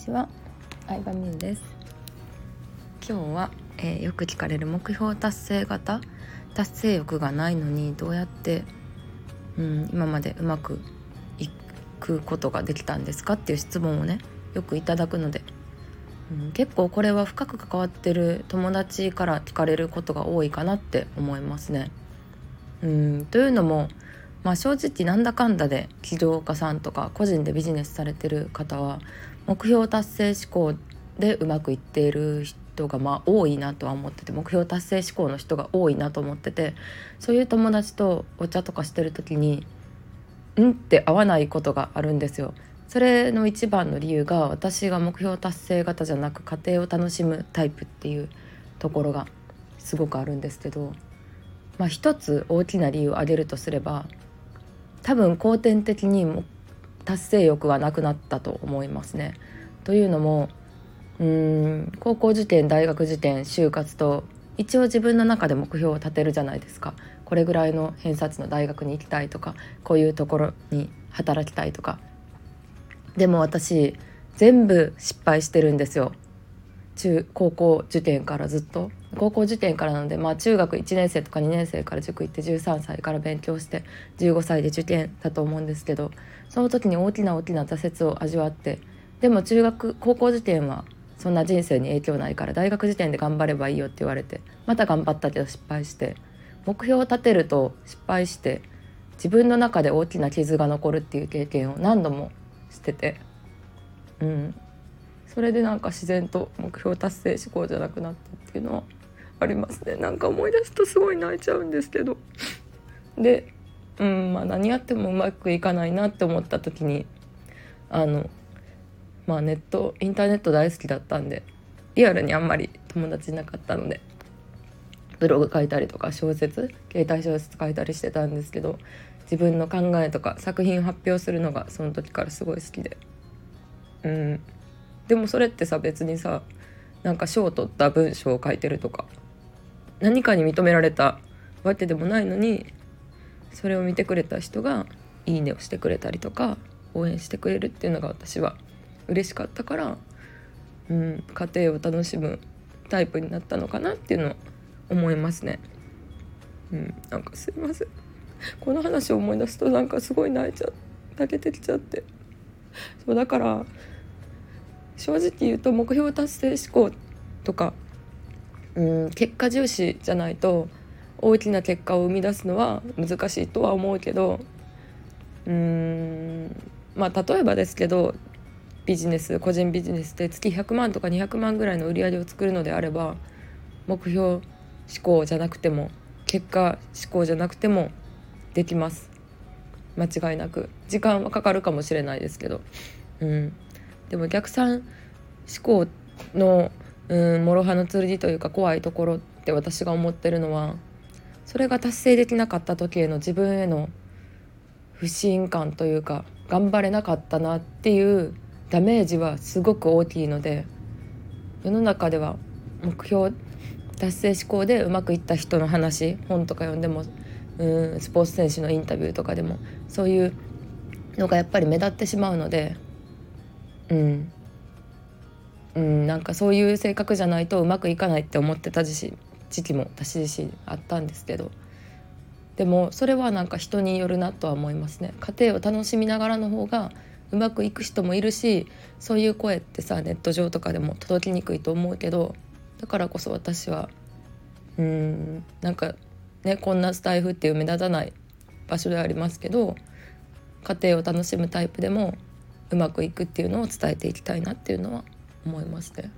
ちは、相葉美優です。今日は、えー、よく聞かれる目標達成型？達成欲がないのにどうやって、うん、今までうまくいくことができたんですか？っていう質問をねよくいただくので、うん、結構これは深く関わってる友達から聞かれることが多いかなって思いますね。うん、というのもまあ、正直なんだかんだで起業家さんとか個人でビジネスされてる方は目標達成志向でうまくいっている人がまあ多いなとは思ってて目標達成志向の人が多いなと思っててそういう友達とお茶とかしてる時に「ん?」って合わないことがあるんですよ。それの一番の理由が私が目標達成型じゃなく家庭を楽しむタイプっていうところがすごくあるんですけど、まあ、一つ大きな理由を挙げるとすれば多分後天的に達成欲はなくなったと思いますね。というのもうん高校受験大学受験就活と一応自分の中で目標を立てるじゃないですか。これぐらいの偏差値の大学に行きたいとかこういうところに働きたいとか。でも私全部失敗してるんですよ。中高校受験からずっと？高校受験からなので、まあ、中学1年生とか2年生から塾行って13歳から勉強して15歳で受験だと思うんですけどその時に大きな大きな挫折を味わってでも中学高校受験はそんな人生に影響ないから大学受験で頑張ればいいよって言われてまた頑張ったけど失敗して目標を立てると失敗して自分の中で大きな傷が残るっていう経験を何度もしててうん。それでなんか自然と目標達成志向じゃなくなったっていうのはありますね。なんか思い出すとすごい泣いちゃうんですけど。で、うんまあ、何やってもうまくいかないなって思った時にあのまあネットインターネット大好きだったんでリアルにあんまり友達いなかったのでブログ書いたりとか小説携帯小説書いたりしてたんですけど自分の考えとか作品を発表するのがその時からすごい好きで。うん。でもそれってさ別にさなんか賞を取った文章を書いてるとか何かに認められたわけでもないのにそれを見てくれた人が「いいね」をしてくれたりとか応援してくれるっていうのが私は嬉しかったから、うん、家庭を楽しむタイプになったのかなっていうのを思いますね。うん、なんかすいませんこの話を思い出すとなんかすごい泣いちゃ泣けてきちゃってそうだから正直言うと目標達成思考とかうん結果重視じゃないと大きな結果を生み出すのは難しいとは思うけどうんまあ例えばですけどビジネス個人ビジネスで月100万とか200万ぐらいの売り上げを作るのであれば目標思考じゃなくても結果思考じゃなくてもできます。間違いなく。時間はかかるかもしれないですけど。うん。でも逆算思考のうん諸刃の剣というか怖いところって私が思ってるのはそれが達成できなかった時への自分への不信感というか頑張れなかったなっていうダメージはすごく大きいので世の中では目標達成思考でうまくいった人の話本とか読んでもうんスポーツ選手のインタビューとかでもそういうのがやっぱり目立ってしまうのでうん、うん、なんかそういう性格じゃないとうまくいかないって思ってた時期も私自身あったんですけど。でもそれはなんか人によるなとは思いますね。家庭を楽しみながらの方がうまくいく人もいるしそういう声ってさネット上とかでも届きにくいと思うけどだからこそ私はうんなんかねこんなスタイフっていう目立たない場所ではありますけど家庭を楽しむタイプでもうまくいくっていうのを伝えていきたいなっていうのは思いますね。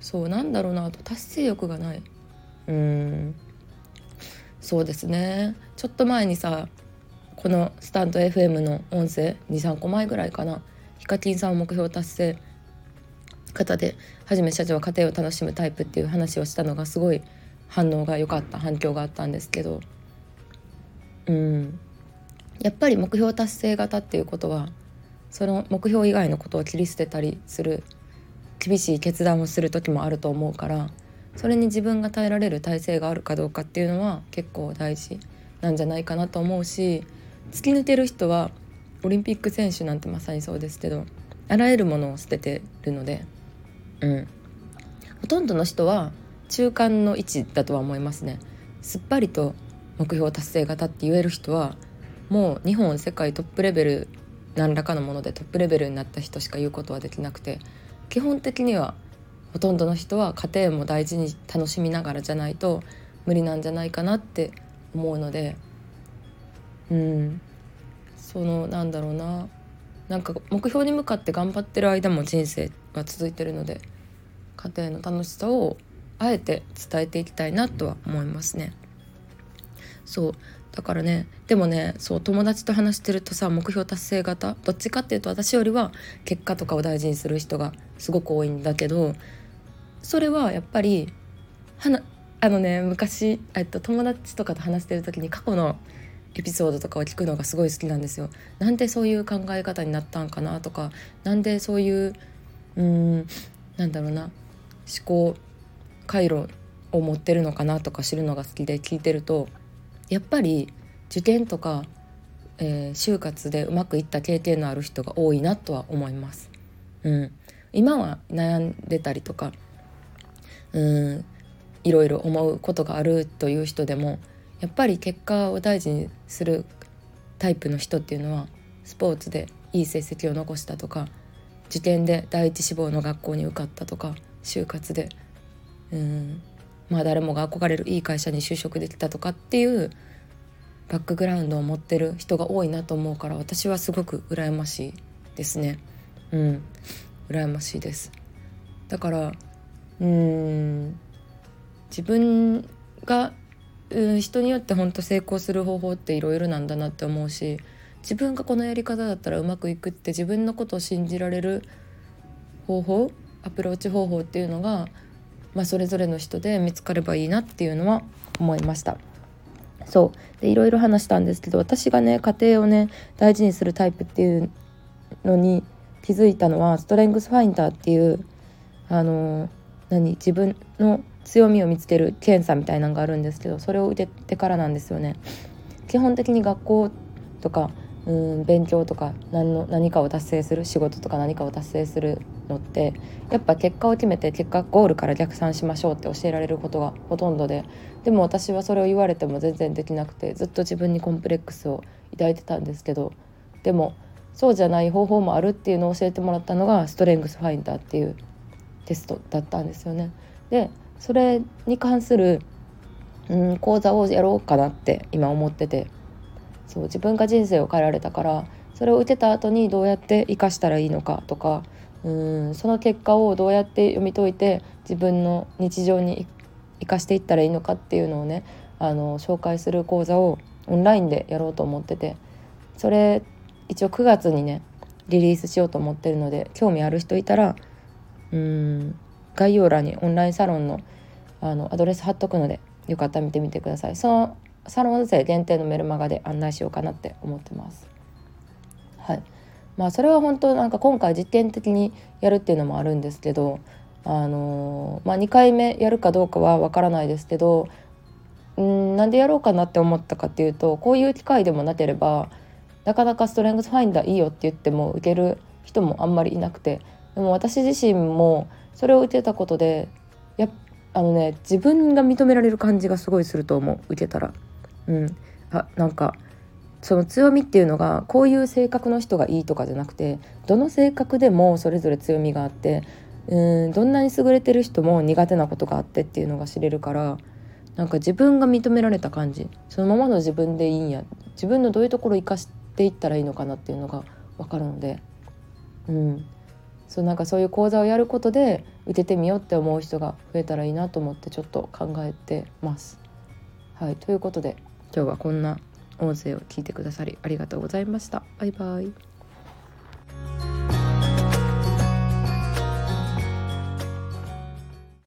そうなんだろうなと。達成欲がない。うん。そうですね。ちょっと前にさこのスタンド FM の音声23個前ぐらいかな。ヒカキンさんを目標達成方ではじめ社長は家庭を楽しむタイプっていう話をしたのがすごい反応が良かった反響があったんですけど。うん。やっぱり目標達成型っていうことはその目標以外のことを切り捨てたりする厳しい決断をする時もあると思うからそれに自分が耐えられる体制があるかどうかっていうのは結構大事なんじゃないかなと思うし突き抜ける人はオリンピック選手なんてまさにそうですけどあらゆるものを捨ててるので、うん、ほとんどの人は中間の位置だとは思いますね。すっぱりと目標達成型って言える人はもう日本世界トップレベル何らかのものでトップレベルになった人しか言うことはできなくて基本的にはほとんどの人は家庭も大事に楽しみながらじゃないと無理なんじゃないかなって思うのでうんそのなんだろうななんか目標に向かって頑張ってる間も人生は続いてるので家庭の楽しさをあえて伝えていきたいなとは思いますね。そうだからねでもねそう友達と話してるとさ目標達成型？どっちかっていうと私よりは結果とかを大事にする人がすごく多いんだけどそれはやっぱりはなあのね昔、えっと、友達とかと話してる時に過去のエピソードとかを聞くのがすごい好きなんですよ。なんでそういう考え方になったんかなとかなんでそういううんなんだろうな思考回路を持ってるのかなとか知るのが好きで聞いてるとやっぱり受験とか、えー、就活でうまくいった経験のある人が多いなとは思います。うん、今は悩んでたりとかうんいろいろ思うことがあるという人でもやっぱり結果を大事にするタイプの人っていうのはスポーツでいい成績を残したとか受験で第一志望の学校に受かったとか就活でうんまあ誰もが憧れるいい会社に就職できたとかっていうバックグラウンドを持ってる人が多いなと思うから私はすごく羨ましいですね。うん。羨ましいです。だからうん。自分が、うん、人によって本当成功する方法っていろいろなんだなって思うし自分がこのやり方だったらうまくいくって自分のことを信じられる方法アプローチ方法っていうのがまあ、それぞれの人で見つかればいいなっていうのは思いました。そうでいろいろ話したんですけど私がね家庭をね大事にするタイプっていうのに気づいたのはストレングスファインダーっていうあの何自分の強みを見つける検査みたいなのがあるんですけどそれを受けてからなんですよね。基本的に学校とかうん勉強とか何の何かを達成する仕事とか何かを達成するのってやっぱ結果を決めて結果ゴールから逆算しましょうって教えられることがほとんどででも私はそれを言われても全然できなくてずっと自分にコンプレックスを抱いてたんですけどでもそうじゃない方法もあるっていうのを教えてもらったのがストレングスファインダーっていうテストだったんですよね。でそれに関するうん講座をやろうかなって今思っててそう自分が人生を変えられたからそれを受けた後にどうやって生かしたらいいのかとかうんその結果をどうやって読み解いて自分の日常に生かしていったらいいのかっていうのをねあの紹介する講座をオンラインでやろうと思っててそれ一応9月にねリリースしようと思ってるので興味ある人いたらうん概要欄にオンラインサロンのあのアドレス貼っとくのでよかったら見てみてください。そのサロン生限定のメルマガで案内しようかなって思ってます。はいまあ、それは本当なんか今回実験的にやるっていうのもあるんですけど、あのー、まあ、2回目やるかどうかは分からないですけどんなんでやろうかなって思ったかっていうとこういう機会でもなければなかなかストレングスファインダーいいよって言っても受ける人もあんまりいなくてでも私自身もそれを受けたことでやあのね自分が認められる感じがすごいすると思う受けたら。うん、あなんかその強みっていうのがこういう性格の人がいいとかじゃなくてどの性格でもそれぞれ強みがあってうんどんなに優れてる人も苦手なことがあってっていうのが知れるからなんか自分が認められた感じ。そのままの自分でいいんや。自分のどういうところを生かしていったらいいのかなっていうのが分かるので、うん、そうなんかそういう講座をやることで受けてみようって思う人が増えたらいいなと思ってちょっと考えてます。はい、ということで今日はこんな音声を聞いてくださりありがとうございました。バイバイ。